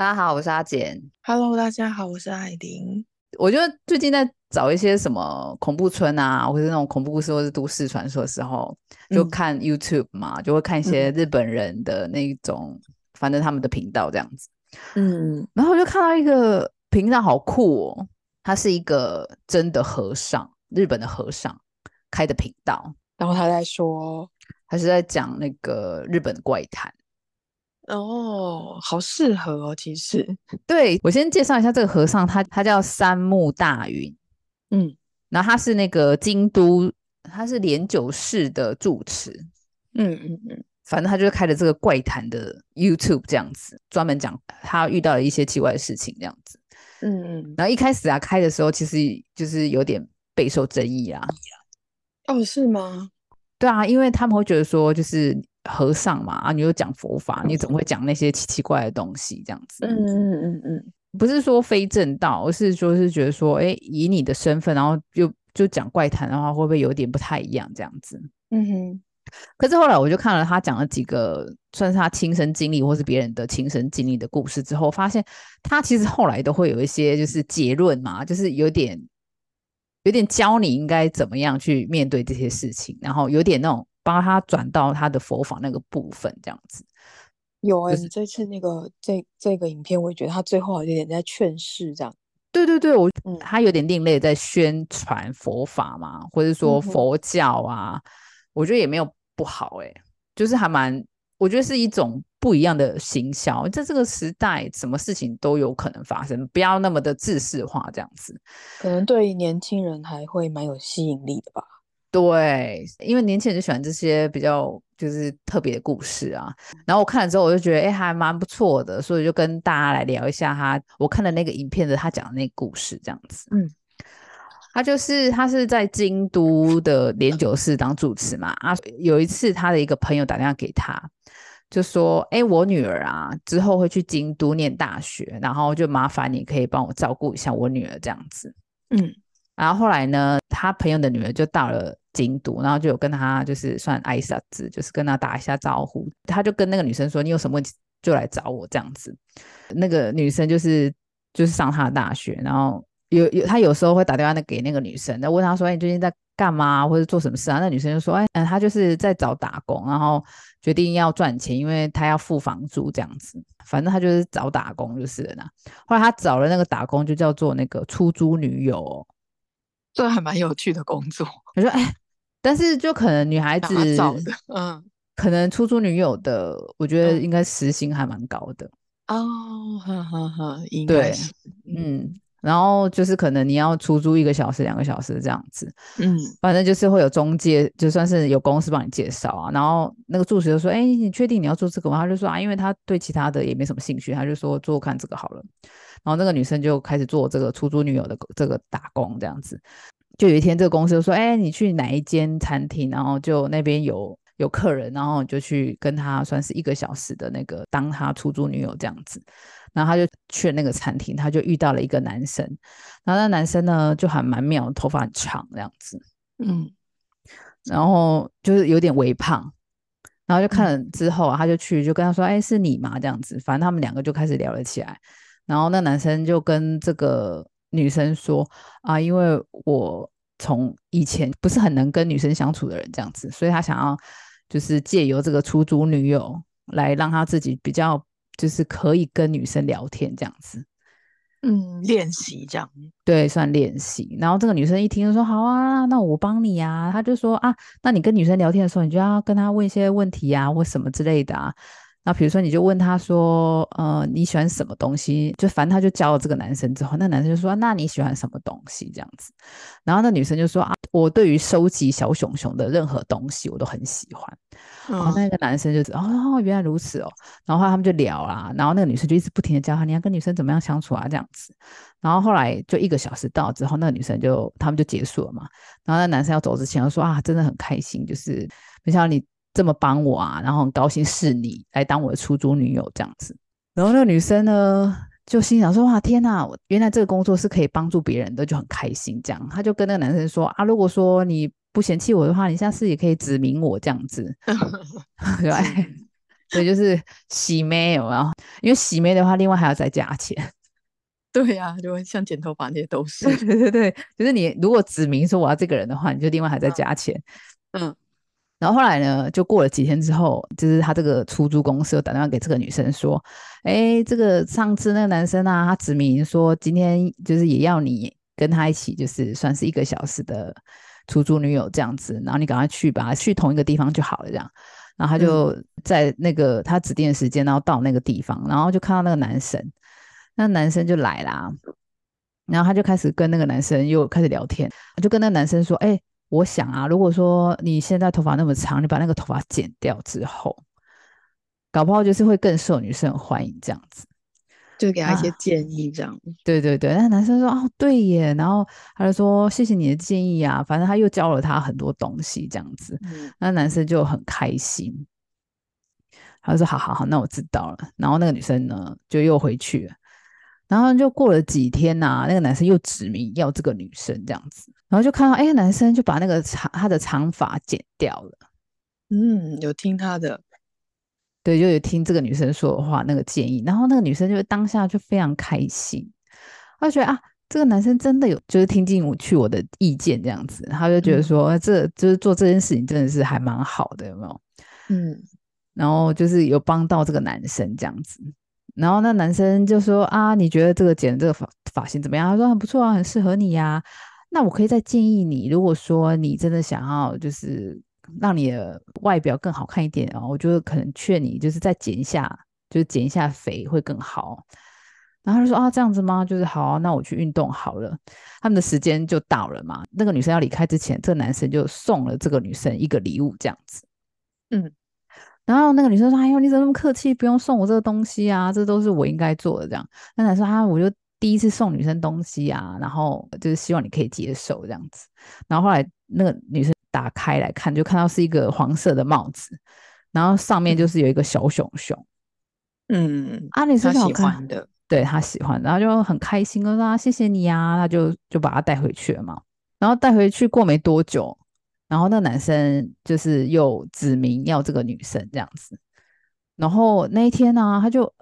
大家好，我是阿简。Hello，大家好，我是艾琳。我觉得最近在找一些什么恐怖村啊，或者那种恐怖故事，或是都市传说的时候，就嗯看 YouTube 嘛，就会看一些日本人的那种，反正他们的频道这样子。嗯，然后我就看到一个频道好酷哦，他是一个真的和尚，日本的和尚开的频道，然后他在说，他是在讲那个日本怪谈。哦，好适合哦，其实，对我先介绍一下这个和尚，他他叫三木大云，嗯然后他是那个京都，他是莲九市的住持，嗯嗯嗯反正他就是开了这个怪谈的 YouTube 这样子，专门讲他遇到了一些奇怪的事情这样子。嗯嗯，然后一开始啊开的时候，其实就是有点备受争议啊。哦，是吗？对啊，因为他们会觉得说，就是和尚嘛，啊，你又讲佛法，你怎么会讲那些奇奇怪的东西这样子？嗯嗯嗯嗯不是说非正道，而是说是觉得说，哎，以你的身份，然后就就讲怪谈的话，会不会有点不太一样这样子？嗯哼，可是后来我就看了他讲了几个算是他亲身经历或是别人的亲身经历的故事之后，发现他其实后来都会有一些就是结论嘛，就是有点有点教你应该怎么样去面对这些事情，然后有点那种帮他转到他的佛法那个部分这样子。有哎、就是你这次那个这这个影片，我也觉得他最后有点在劝世这样。对对对，我嗯他有点另类在宣传佛法嘛，或者说佛教啊，我觉得也没有不好诶、就是还蛮，我觉得是一种不一样的行销，在这个时代，什么事情都有可能发生，不要那么的自视化这样子。可能对年轻人还会蛮有吸引力的吧。对，因为年轻人就喜欢这些比较就是特别的故事啊。然后我看了之后，我就觉得哎、诶还蛮不错的，所以就跟大家来聊一下他我看的那个影片的他讲的那个故事这样子。嗯，他就是他是在京都的莲九寺当住持嘛啊，有一次他的一个朋友打电话给他，就说：“哎、我女儿啊，之后会去京都念大学，然后就麻烦你可以帮我照顾一下我女儿这样子。”嗯然后后来呢，他朋友的女儿就到了京都，然后就有跟他就是算挨下子，就是跟他打一下招呼。他就跟那个女生说：“你有什么问题就来找我。”这样子，那个女生就是就是上他的大学，然后有有他有时候会打电话给那个女生，那问他说：“哎，你最近在干嘛，或者做什么事啊？”那女生就说：“哎，嗯，他就是在找打工，然后决定要赚钱，因为他要付房租这样子。反正他就是找打工就是了呢。后来他找了那个打工，就叫做那个出租女友、这还蛮有趣的工作，我说哎，但是就可能女孩子找的。嗯，可能出租女友的，我觉得嗯应该时薪还蛮高的，哦，哈哈哈，应对该是。嗯，然后就是可能你要出租一个小时、两个小时这样子，嗯反正就是会有中介，就算是有公司帮你介绍啊。然后那个助手就说：“哎，你确定你要做这个吗？”他就说：“啊，因为他对其他的也没什么兴趣，他就说做做看这个好了。”然后那个女生就开始做这个出租女友的这个打工这样子。就有一天，这个公司就说：“哎，你去哪一间餐厅？然后就那边有有客人，然后你就去跟他算是一个小时的那个当他出租女友这样子。”然后他就去了那个餐厅，他就遇到了一个男生，然后那男生呢就还蛮妙，头发很长这样子。嗯然后就是有点微胖，然后就看嗯了之后啊，他就去就跟他说：“哎，是你吗？”这样子，反正他们两个就开始聊了起来。然后那男生就跟这个女生说：“啊，因为我从以前不是很能跟女生相处的人，这样子，所以他想要就是借由这个出租女友来让他自己比较就是可以跟女生聊天这样子。”嗯，练习这样。对，算练习。然后这个女生一听就说：“好啊，那我帮你啊。”她就说：“啊，那你跟女生聊天的时候，你就要跟她问一些问题啊，或什么之类的啊。那比如说，你就问他说：‘呃，你喜欢什么东西？’就反正他就教了这个男生之后，那男生就说：‘那你喜欢什么东西？’这样子。然后那女生就说：‘啊，我对于收集小熊熊的任何东西，我都很喜欢。’然后嗯那个男生就哦，原来如此哦。然后他们就聊啦，然后那个女生就一直不停的教他，你要跟女生怎么样相处啊，这样子。然后后来就一个小时到之后，那个女生就他们就结束了嘛。然后那男生要走之前，就说啊，真的很开心，就是没想到你这么帮我啊，然后很高兴是你来当我的出租女友这样子。然后那个女生呢，就心想说哇，天呐，我原来这个工作是可以帮助别人的，就很开心。这样，她就跟那个男生说啊，如果说你不嫌弃我的话，你下次也可以指明我这样子。对，所以，就是洗没有？因为洗妹的话，另外还要再加钱。对呀、就会像剪头发那些都是。对对对，就是你如果指明说我要这个人的话，你就另外还再加钱。嗯然后后来呢，就过了几天之后，就是他这个出租公司又打电话给这个女生说：“哎，这个上次那个男生啊，他指明说今天就是也要你跟他一起，就是算是一个小时的出租女友这样子，然后你赶快去吧，去同一个地方就好了这样。”然后他就在那个他指定的时间，然后到那个地方，然后就看到那个男生，那男生就来啦，然后他就开始跟那个男生又开始聊天，就跟那个男生说：“哎、我想啊，如果说你现在头发那么长，你把那个头发剪掉之后，搞不好就是会更受女生欢迎这样子。就给他一些啊建议，这样。对对对，那男生说哦对耶，然后他就说谢谢你的建议啊，反正他又教了他很多东西这样子，嗯那男生就很开心，他就说好好好，那我知道了。然后那个女生呢就又回去了，然后就过了几天呐、那个男生又指名要这个女生这样子，然后就看到哎，男生就把那个长他的长发剪掉了。嗯，有听他的。对，就有听这个女生说的话，那个建议，然后那个女生就当下就非常开心，她就觉得啊，这个男生真的有就是听进我去我的意见这样子，她就觉得嗯说，呃这就是做这件事情真的是还蛮好的，有没有？嗯然后就是有帮到这个男生这样子，然后那男生就说啊，你觉得这个剪的这个发发型怎么样？他说很不错啊，很适合你呀、那我可以再建议你，如果说你真的想要就是让你的外表更好看一点啊，我就可能劝你就是再减一下，就是减一下肥会更好。然后他就说啊，这样子吗？就是好啊、那我去运动好了。他们的时间就到了嘛。那个女生要离开之前，这个男生就送了这个女生一个礼物，这样子。嗯然后那个女生说：“哎呦，你怎么那么客气？不用送我这个东西啊，这都是我应该做的。”这样，那男生说：“啊，我就第一次送女生东西啊，然后就是希望你可以接受这样子。”然后后来那个女生打开来看，就看到是一个黄色的帽子，然后上面就是有一个小熊熊。嗯，啊，女他生，喜欢的。对他喜欢，然后就很开心，就说啊谢谢你啊、他就就把他带回去了嘛。然后带回去过没多久，然后那个男生就是又指明要这个女生这样子。然后那一天呢、他就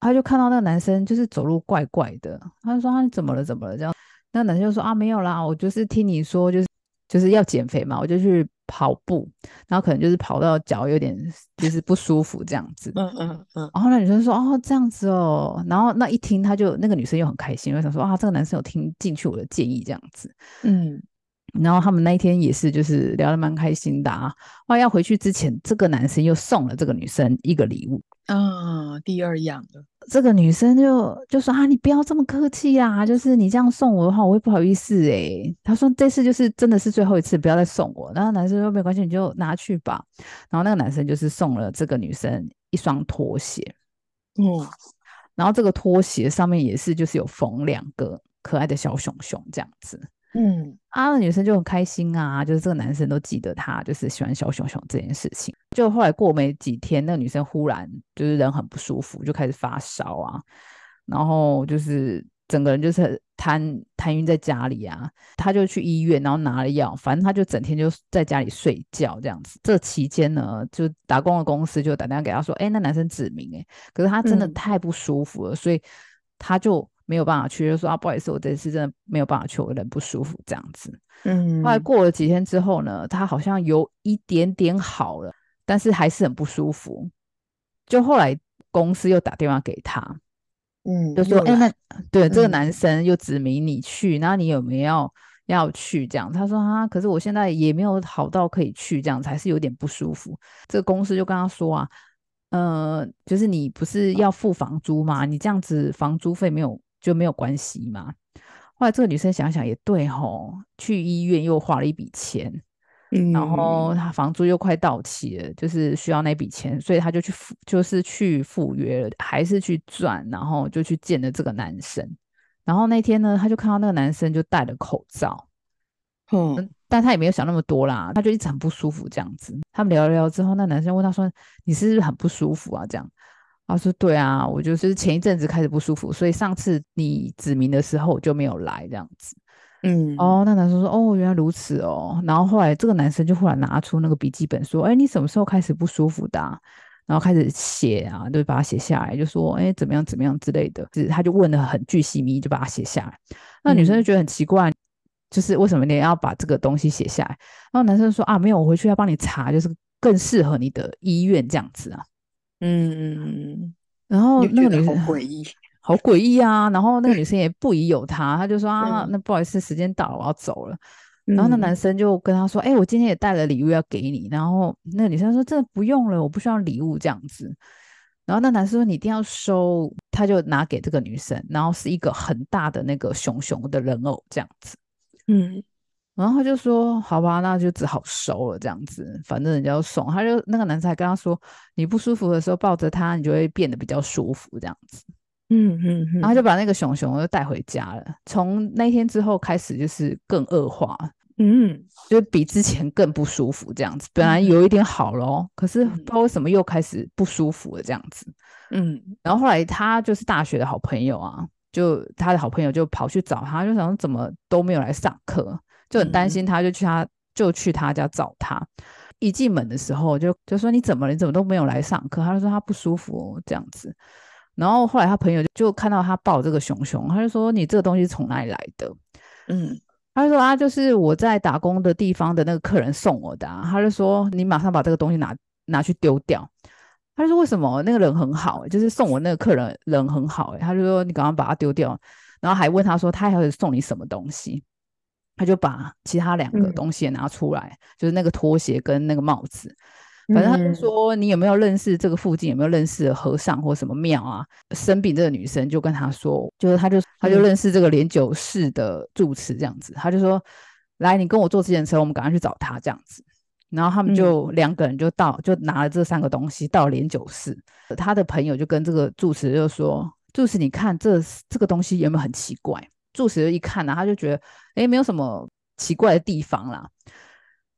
他就看到那个男生就是走路怪怪的，他就说啊你怎么了怎么了这样。那个男生就说啊没有啦，我就是听你说就是就是要减肥嘛，我就去跑步，然后可能就是跑到脚有点就是不舒服这样子。嗯嗯嗯然后那女生说：“哦，这样子哦。”然后那一听，他就那个女生又很开心，就想说：“啊，这个男生有听进去我的建议，这样子。嗯”然后他们那一天也是，就是聊得蛮开心的啊。后来要回去之前，这个男生又送了这个女生一个礼物。啊，第二样了。这个女生就就说：“啊，你不要这么客气啦，就是你这样送我的话，我会不好意思诶。”她说：“这次就是真的是最后一次，不要再送我。”然后男生说：“没关系，你就拿去吧。”然后那个男生就是送了这个女生一双拖鞋。嗯然后这个拖鞋上面也是就是有缝两个可爱的小熊熊这样子。嗯啊，那女生就很开心啊，就是这个男生都记得她就是喜欢小熊熊这件事情。就后来过没几天，那个女生忽然就是人很不舒服，就开始发烧啊，然后就是整个人就是瘫瘫晕在家里啊。她就去医院，然后拿了药，反正她就整天就在家里睡觉这样子。这期间呢，就打工的公司就打电话给她说，哎，那男生指名哎、可是他真的嗯太不舒服了，所以他就没有办法去，就说啊，不好意思，我这次真的没有办法去，我人不舒服这样子。嗯，后来过了几天之后呢，他好像有一点点好了，但是还是很不舒服。就后来公司又打电话给他，嗯就说：“哎、那对这个嗯男生又指明你去，那你有没有要要去？”这样，他说：“啊，可是我现在也没有好到可以去，这样子还是有点不舒服。”这个公司就跟他说啊，呃，就是你不是要付房租吗？你这样子房租费没有就没有关系嘛？后来这个女生想想也对吼，去医院又花了一笔钱，嗯，然后她房租又快到期了，就是需要那笔钱，所以她就去赴，就是去赴约了，还是去赚，然后就去见了这个男生。然后那天呢，她就看到那个男生就戴了口罩，嗯但她也没有想那么多啦，她就一直很不舒服这样子。他们聊了聊之后，那男生问她说：“你是不是很不舒服啊？”这样，他说：“对啊，我就是前一阵子开始不舒服，所以上次你指明的时候我就没有来这样子。”嗯哦，那男生说：“哦，原来如此哦。”然后后来这个男生就忽然拿出那个笔记本说：“哎，你什么时候开始不舒服的啊、然后开始写啊，就把它写下来，就说哎怎么样怎么样之类的，就是他就问的很巨细靡遗，就把它写下来。那女生就觉得很奇怪，就是为什么你要把这个东西写下来？然后男生说啊，没有，我回去要帮你查，就是更适合你的医院这样子啊。嗯嗯嗯，然后那个女生好诡异。好诡异啊！然后那个女生也不疑有他，她就说啊，嗯那不好意思，时间到了，我要走了。然后那嗯男生就跟她说，哎、我今天也带了礼物要给你。然后那个女生说，真的不用了，我不需要礼物这样子。然后那男生说，你一定要收，他就拿给这个女生，然后是一个很大的那个熊熊的人偶这样子。嗯然后他就说：“好吧，那就只好收了这样子，反正人家要送。”他就那个男生还跟他说：“你不舒服的时候抱着他，你就会变得比较舒服这样子。”嗯嗯嗯，然后就把那个熊熊又带回家了。从那天之后开始，就是更恶化，嗯就比之前更不舒服这样子。本来有一点好了哦，可是不知道为什么又开始不舒服了这样子。嗯然后后来他就是大学的好朋友啊，就他的好朋友就跑去找他，就想说怎么都没有来上课，就很担心他，就去他就去他家找他。一进门的时候就就说你怎么了？你怎么都没有来上课？他就说他不舒服哦，这样子。然后后来他朋友就就看到他抱这个熊熊，他就说你这个东西是从哪里来的？嗯他就说啊，就是我在打工的地方的那个客人送我的、啊。他就说你马上把这个东西拿拿去丢掉。他就说为什么？那个人很好、欸就是送我那个客人人很好、欸，他就说你赶快把它丢掉。然后还问他说他还会送你什么东西？他就把其他两个嗯东西也拿出来，就是那个拖鞋跟那个帽子。反正他就嗯说你有没有认识这个附近有没有认识的和尚或什么庙啊？生病这个女生就跟他说，就是他就他就嗯认识这个莲九寺的住持这样子，他就说来你跟我坐自行车，我们赶快去找他这样子。然后他们就两个人就到，就拿了这三个东西到莲九寺。他的朋友就跟这个住持就说：“住持，你看这这个东西有没有很奇怪？”住持就一看呢、他就觉得诶没有什么奇怪的地方啦。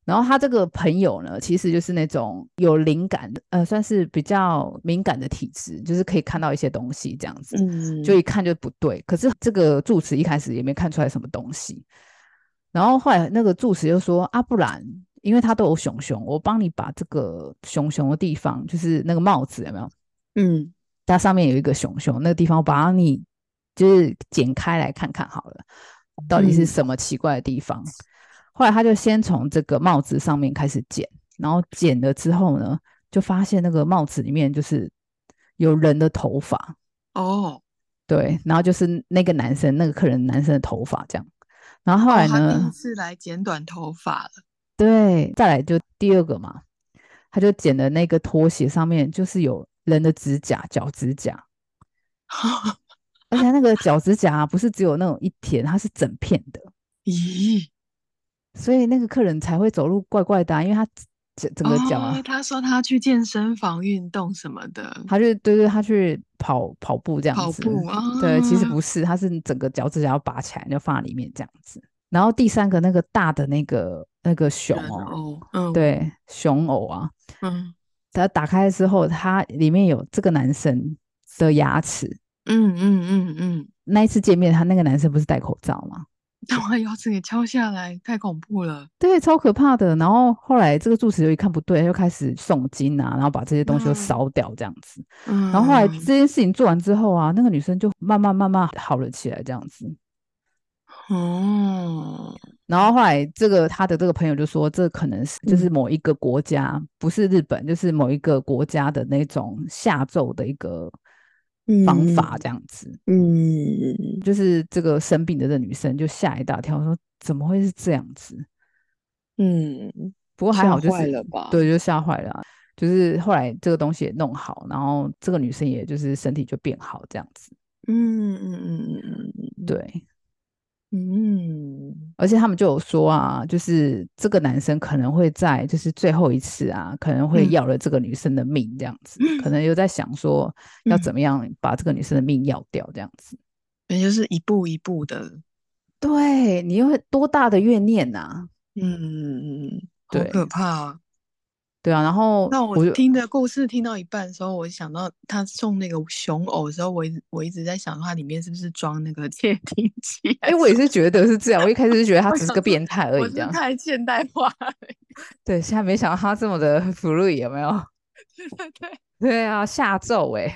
然后他这个朋友呢，其实就是那种有灵感的，呃，算是比较敏感的体质，就是可以看到一些东西这样子。嗯，就一看就不对。可是这个住持一开始也没看出来什么东西，然后后来那个住持就说：“啊，不然，因为他都有熊熊，我帮你把这个熊熊的地方，就是那个帽子有没有？嗯它上面有一个熊熊，那个地方我把你就是剪开来看看好了，到底是嗯什么奇怪的地方。后来他就先从这个帽子上面开始剪，然后剪了之后呢，就发现那个帽子里面就是有人的头发。哦，对，然后就是那个男生，那个客人男生的头发这样。然后后来哦第呢一，次来剪短头发了，对，再来就第二个嘛，他就剪的那个拖鞋上面就是有人的指甲、脚指甲，而且那个脚趾甲啊不是只有那种一片，它是整片的，咦，所以那个客人才会走路怪怪的啊、因为他整整个脚啊哦，，他说他去健身房运动什么的，他就对对，他去跑跑步这样子，跑步啊，对，其实不。是，他是整个脚趾甲要拔起来，就放在里面这样子。然后第三个那个大的那个那个熊哦，嗯，，对，熊偶啊，嗯。它打开之后，它里面有这个男生的牙齿。嗯嗯嗯嗯，那一次见面，他那个男生不是戴口罩吗？他把牙齿给敲下来，太恐怖了，对，超可怕的。然后后来这个住持就一看不对，就开始诵经啊，然后把这些东西都嗯烧掉这样子。嗯，然后后来这件事情做完之后啊，那个女生就慢慢慢慢好了起来，这样子。哦，然后后来，这个他的这个朋友就说，这可能是就是嗯某一个国家，不是日本，就是某一个国家的那种下咒的一个方法，这样子。嗯，就是这个生病的这女生就吓一大跳，说怎么会是这样子？嗯，不过还好，就是了吧对，就吓坏了啊、就是后来这个东西也弄好，然后这个女生也就是身体就变好这样子。嗯嗯嗯嗯嗯，对，嗯，而且他们就有说啊，就是这个男生可能会在就是最后一次啊，可能会嗯。要了这个女生的命这样子，可能又在想说要怎么样把这个女生的命要掉这样子。也就是一步一步的，对你又会多大的怨念呐、嗯，好对。可怕啊！对啊，然后那我听的故事听到一半的时候，我想到他送那个熊偶的时候，我一直我一直在想，它里面是不是装那个窃听器？哎、我也是觉得是这样，我一开始是觉得他 只是个变态而已，这样。太现代化了。对，现在没想到他这么的 free 有没有？对对对，对啊，下咒哎、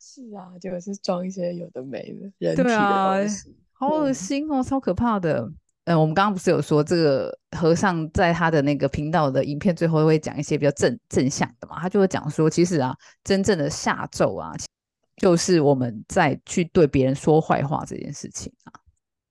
是啊，结果是装一些有的没的人体的对啊东西。好恶嗯心哦，超可怕的。嗯，我们刚刚不是有说这个和尚在他的那个频道的影片最后会讲一些比较正正向的嘛？他就会讲说，其实啊，真正的下咒啊，就是我们在去对别人说坏话这件事情啊，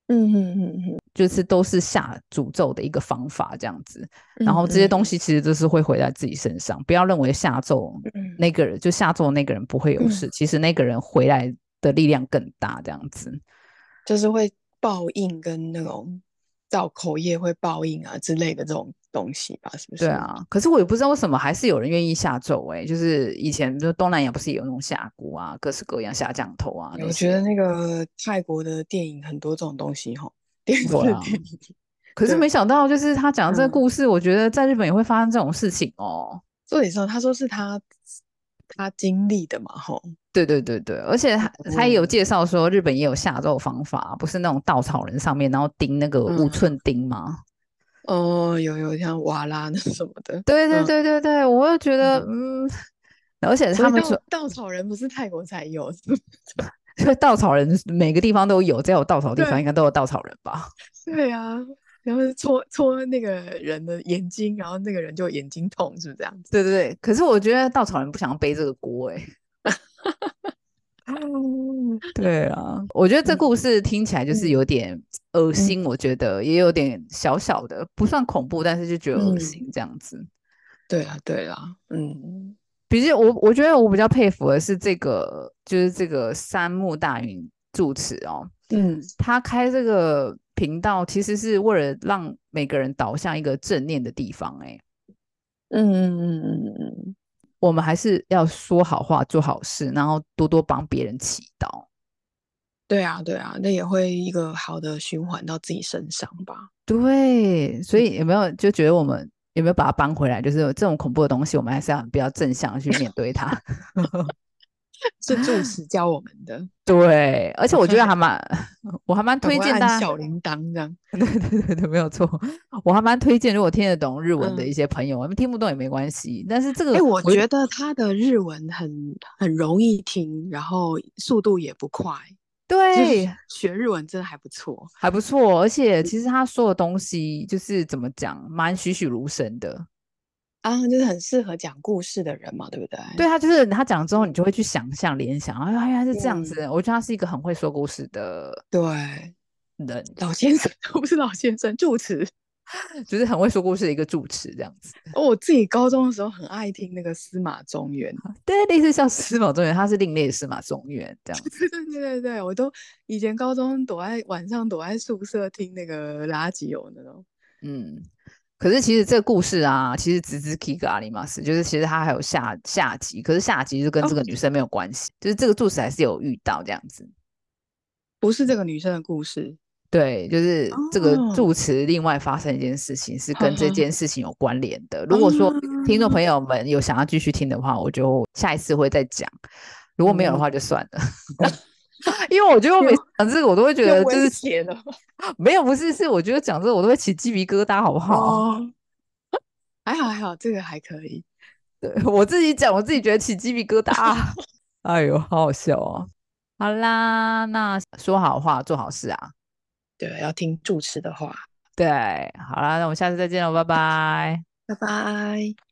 嗯嗯嗯嗯，就是都是下诅咒的一个方法这样子。嗯然后这些东西，其实都是会回在自己身上，不要认为下咒嗯那个人就下咒那个人不会有事，其实那个人回来的力量更大，这样子。就是会报应跟那种造口业会报应啊之类的这种东西吧？是不是？对，啊，可是我也不知道为什么还是有人愿意下咒哎、就是以前就东南亚不是也有那种下蛊啊，各式各样下降头啊。我觉得那个泰国的电影很多这种东西哈，电影。可是对没想到，就是他讲的这个嗯故事，我觉得在日本也会发生这种事情哦。重点是他说是他他经历的嘛，吼，对对对对，而且他他也有嗯。介绍说，日本也有下咒方法，不是那种稻草人上面然后钉那个五嗯寸钉吗？哦，有有像瓦拉那什么的，对对嗯。对对对，我又觉得嗯，而且他们说，稻草人不是泰国才有，就稻草人每个地方都有，只要有稻草的地方对应该都有稻草人吧？对啊，然后是戳戳那个人的眼睛，然后那个人就眼睛痛，是不是这样子？对对对，可是我觉得稻草人不想要背这个锅哎、对啊，我觉得这故事听起来就是嗯有点恶心，我觉得也有点小小的，不算恐怖，但是就觉得恶嗯心这样子。对啊，对啊，嗯比较我我觉得我比较佩服的是这个，就是这个三木大云住持哦，嗯他开这个频道其实是为了让每个人导向一个正念的地方、欸，嗯嗯嗯嗯嗯，我们还是要说好话、做好事，然后多多帮别人祈祷。对啊对啊，那也会一个好的循环到自己身上吧。对，所以有没有就觉得我们有没有把它搬回来？就是这种恐怖的东西，我们还是要比较正向的去面对它。是住持教我们的，对，而且我觉得还蛮，我还蛮推荐大家。小铃铛这样。对对对对，没有错，我还蛮推荐，如果听得懂日文的嗯一些朋友，我们听不懂也没关系。但是这个，哎、我觉得他的日文很很容易听，然后速度也不快，对学日文真的还不错。还不错，而且其实他说的东西就是怎么讲，蛮栩栩如生的。啊，就是很适合讲故事的人嘛，对不对？对他就是他讲了之后，你就会去想象、联想，哎呀，原来是这样嗯子。我觉得他是一个很会说故事的对，人，老先生 不是老先生，住持。就是很会说故事的一个主持这样子。哦我自己高中的时候很爱听那个司马中原，对，类似像司马中原，他是另类的司马中原这样子。对对对对对，我都以前高中躲在晚上躲在宿舍听那个垃圾油那种。嗯，可是其实这个故事啊，其实只是 Kiga 阿里马斯，就是其实他还有下下集，可是下集就跟这个女生没有关系，就是这个主持还是有遇到这样子。不是这个女生的故事，对，就是这个助词另外发生一件事情是跟这件事情有关联的。如果说听众朋哦友们有想要继续听的话，我就下一次会再讲；如果没有的话，就算了。因为我觉得我每次讲这个，我都会觉得就是写的没有，不是，是我觉得讲这个我都会起鸡皮疙瘩，好不好？哦，还好还好，这个还可以。对我自己讲，我自己觉得起鸡皮疙瘩。哎呦，好好笑哦！好啦，那说好话，做好事啊。对，要听主持的话。对，好啦，那我们下次再见喽，拜拜。拜拜。